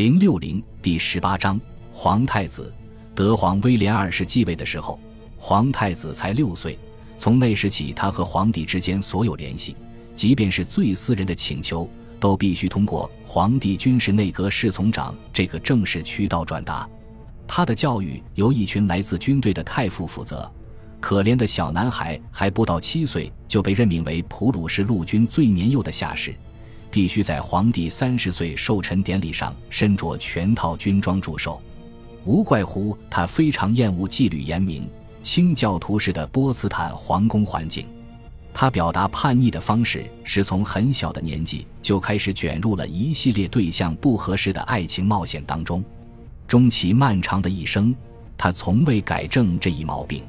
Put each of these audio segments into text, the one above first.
零六零第十八章，皇太子德皇威廉二世继位的时候，皇太子才六岁。从那时起，他和皇帝之间所有联系，即便是最私人的请求，都必须通过皇帝军事内阁侍从长这个正式渠道转达。他的教育由一群来自军队的太傅负责。可怜的小男孩还不到七岁，就被任命为普鲁士陆军最年幼的下士。必须在皇帝三十岁寿辰典礼上身着全套军装祝寿，无怪乎他非常厌恶纪律严明、清教徒式的波茨坦皇宫环境。他表达叛逆的方式是从很小的年纪就开始卷入了一系列对象不合适的爱情冒险当中。终其漫长的一生，他从未改正这一毛病。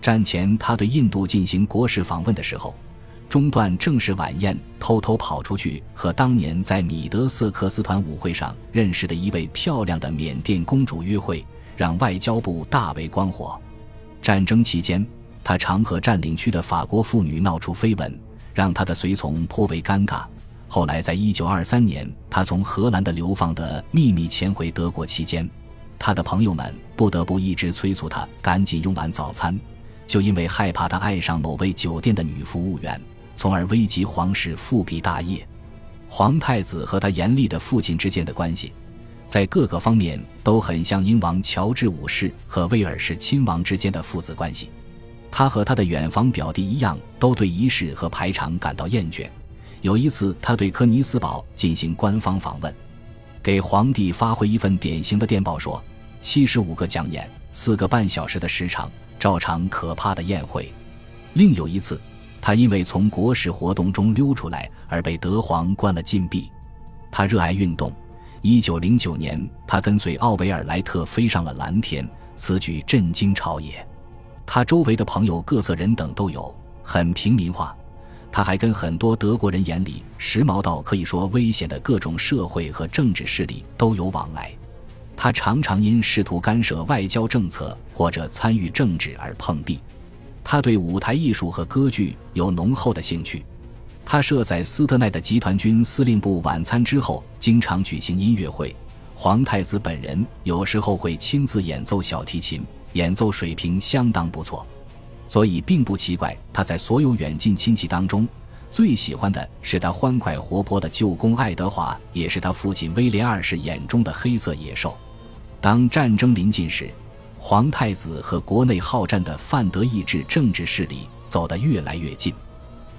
战前，他对印度进行国事访问的时候。中断正式晚宴，偷偷跑出去和当年在米德瑟克斯团舞会上认识的一位漂亮的缅甸公主约会，让外交部大为光火。战争期间，他常和占领区的法国妇女闹出绯闻，让他的随从颇为尴尬。后来，在一九二三年，他从荷兰的流放的秘密潜回德国期间，他的朋友们不得不一直催促他赶紧用完早餐，就因为害怕他爱上某位酒店的女服务员。从而危及皇室复辟大业。皇太子和他严厉的父亲之间的关系，在各个方面都很像英王乔治五世和威尔士亲王之间的父子关系。他和他的远房表弟一样，都对仪式和排场感到厌倦。有一次，他对科尼斯堡进行官方访问，给皇帝发回一份典型的电报，说：七十五个讲演，四个半小时的时长，照常可怕的宴会。另有一次。他因为从国事活动中溜出来而被德皇关了禁闭。他热爱运动。一九零九年，他跟随奥维尔莱特飞上了蓝天，此举震惊朝野。他周围的朋友各色人等都有，很平民化。他还跟很多德国人眼里时髦到可以说危险的各种社会和政治势力都有往来。他常常因试图干涉外交政策或者参与政治而碰壁。他对舞台艺术和歌剧有浓厚的兴趣。他设在斯特奈的集团军司令部晚餐之后，经常举行音乐会。皇太子本人有时候会亲自演奏小提琴，演奏水平相当不错，所以并不奇怪他在所有远近亲戚当中最喜欢的是他欢快活泼的舅公爱德华，也是他父亲威廉二世眼中的黑色野兽。当战争临近时。皇太子和国内好战的范德意志政治势力走得越来越近，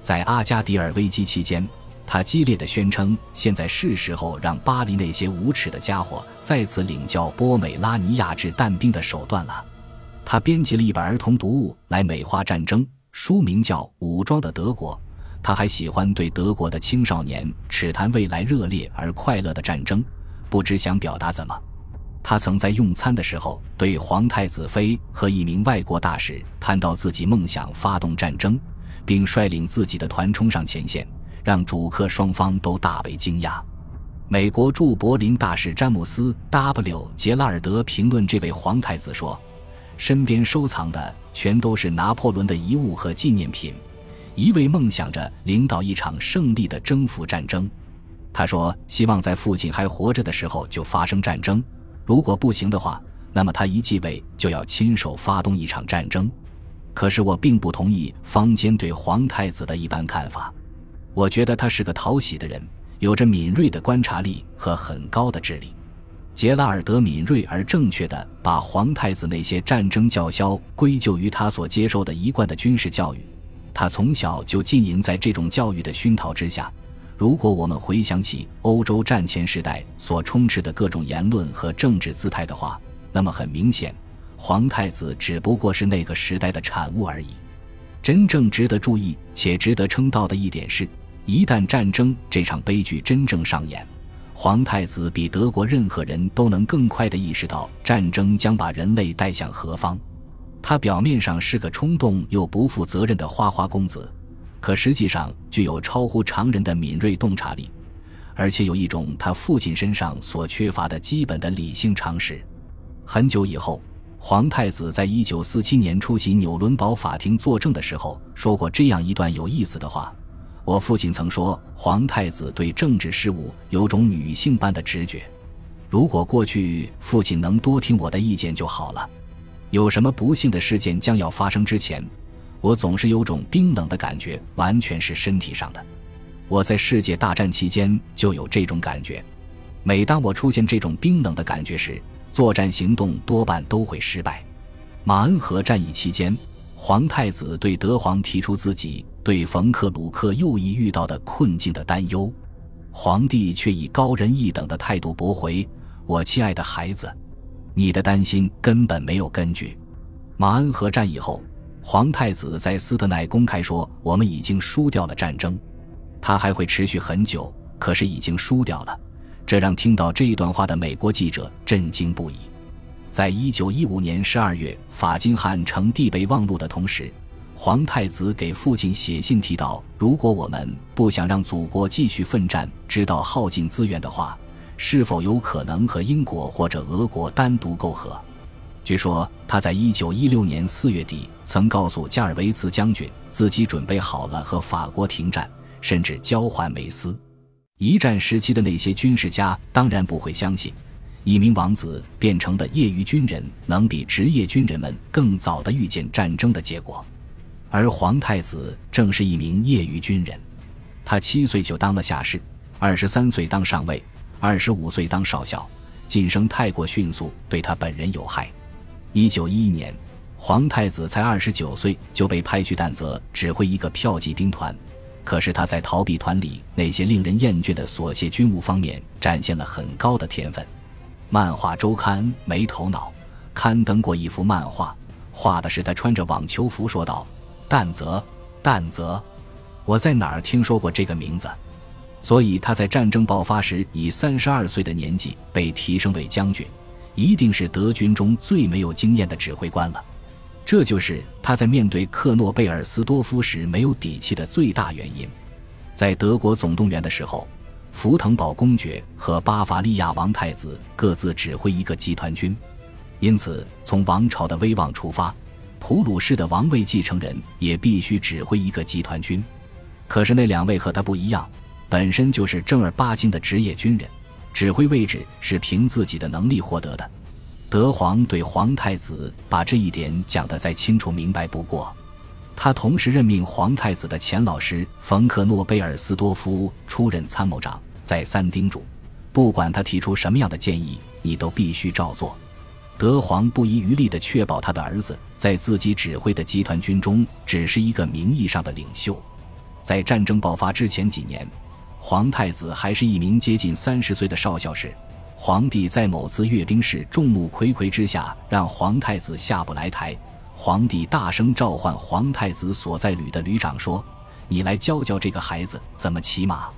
在阿加迪尔危机期间，他激烈的宣称：“现在是时候让巴黎那些无耻的家伙再次领教波美拉尼亚制弹兵的手段了。”他编辑了一本儿童读物来美化战争，书名叫《武装的德国》。他还喜欢对德国的青少年耻谈未来热烈而快乐的战争，不知想表达怎么。他曾在用餐的时候对皇太子妃和一名外国大使谈到自己梦想发动战争，并率领自己的团冲上前线，让主客双方都大为惊讶。美国驻柏林大使詹姆斯 ·W· 杰拉尔德评论这位皇太子说：“身边收藏的全都是拿破仑的遗物和纪念品，一味梦想着领导一场胜利的征服战争。”他说：“希望在父亲还活着的时候就发生战争。”如果不行的话，那么他一继位就要亲手发动一场战争。可是我并不同意坊间对皇太子的一般看法。我觉得他是个讨喜的人，有着敏锐的观察力和很高的智力。杰拉尔德敏锐而正确地把皇太子那些战争叫嚣归咎于他所接受的一贯的军事教育。他从小就浸淫在这种教育的熏陶之下。如果我们回想起欧洲战前时代所充斥的各种言论和政治姿态的话，那么很明显，皇太子只不过是那个时代的产物而已。真正值得注意且值得称道的一点是，一旦战争这场悲剧真正上演，皇太子比德国任何人都能更快地意识到战争将把人类带向何方。他表面上是个冲动又不负责任的花花公子。可实际上具有超乎常人的敏锐洞察力，而且有一种他父亲身上所缺乏的基本的理性常识。很久以后，皇太子在一九四七年出席纽伦堡法庭作证的时候，说过这样一段有意思的话：我父亲曾说，皇太子对政治事务有种女性般的直觉。如果过去父亲能多听我的意见就好了。有什么不幸的事件将要发生之前，我总是有种冰冷的感觉，完全是身体上的。我在世界大战期间就有这种感觉。每当我出现这种冰冷的感觉时，作战行动多半都会失败。马恩河战役期间，皇太子对德皇提出自己对冯克鲁克右翼遇到的困境的担忧，皇帝却以高人一等的态度驳回：“我亲爱的孩子，你的担心根本没有根据。”马恩河战役后，皇太子在斯特奈公开说：“我们已经输掉了战争，他还会持续很久，可是已经输掉了。”这让听到这一段话的美国记者震惊不已。在一九一五年十二月，法金汉呈递备忘录的同时，皇太子给父亲写信提到：如果我们不想让祖国继续奋战，直到耗尽资源的话，是否有可能和英国或者俄国单独媾和？据说他在一九一六年四月底曾告诉加尔维茨将军，自己准备好了和法国停战，甚至交换梅斯。一战时期的那些军事家当然不会相信，一名王子变成的业余军人能比职业军人们更早的预见战争的结果，而皇太子正是一名业余军人。他七岁就当了下士，二十三岁当上尉，二十五岁当少校，晋升太过迅速，对他本人有害。一九一一年，皇太子才二十九岁就被派去担责指挥一个票骑兵团。可是他在逃避团里那些令人厌倦的琐屑军务方面展现了很高的天分。漫画周刊没头脑刊登过一幅漫画，画的是他穿着网球服，说道：“淡泽，淡泽，我在哪儿听说过这个名字？”所以他在战争爆发时以三十二岁的年纪被提升为将军，一定是德军中最没有经验的指挥官了。这就是他在面对克诺贝尔斯多夫时没有底气的最大原因。在德国总动员的时候，福腾堡公爵和巴伐利亚王太子各自指挥一个集团军，因此从王朝的威望出发，普鲁士的王位继承人也必须指挥一个集团军。可是那两位和他不一样，本身就是正儿八经的职业军人，指挥位置是凭自己的能力获得的。德皇对皇太子把这一点讲得再清楚明白不过，他同时任命皇太子的前老师冯克诺贝尔斯多夫出任参谋长，再三叮嘱：不管他提出什么样的建议，你都必须照做。德皇不遗余力地确保他的儿子在自己指挥的集团军中只是一个名义上的领袖。在战争爆发之前几年，皇太子还是一名接近三十岁的少校时。皇帝在某次阅兵式众目睽睽之下，让皇太子下不来台。皇帝大声召唤皇太子所在旅的旅长说：“你来教教这个孩子怎么骑马。”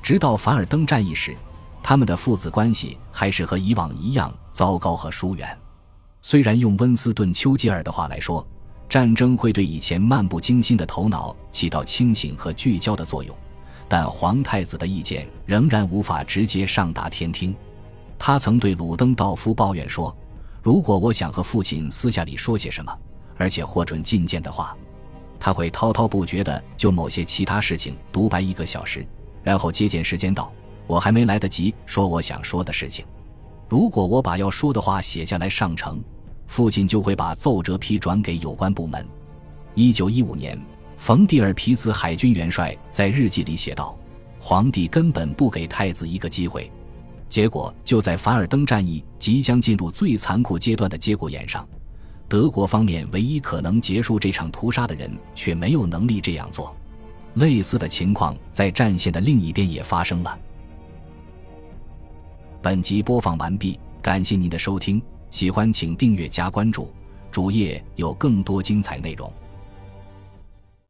直到凡尔登战役时，他们的父子关系还是和以往一样糟糕和疏远。虽然用温斯顿·丘吉尔的话来说，战争会对以前漫不经心的头脑起到清醒和聚焦的作用，但皇太子的意见仍然无法直接上达天听。他曾对鲁登道夫抱怨说：“如果我想和父亲私下里说些什么，而且获准觐见的话，他会滔滔不绝地就某些其他事情独白一个小时，然后接见时间到，我还没来得及说我想说的事情。如果我把要说的话写下来上呈，父亲就会把奏折批转给有关部门。”一九一五年，冯蒂尔皮茨海军元帅在日记里写道：“皇帝根本不给太子一个机会。”结果就在凡尔登战役即将进入最残酷阶段的节骨眼上，德国方面唯一可能结束这场屠杀的人却没有能力这样做。类似的情况在战线的另一边也发生了。本集播放完毕，感谢您的收听，喜欢请订阅加关注，主页有更多精彩内容。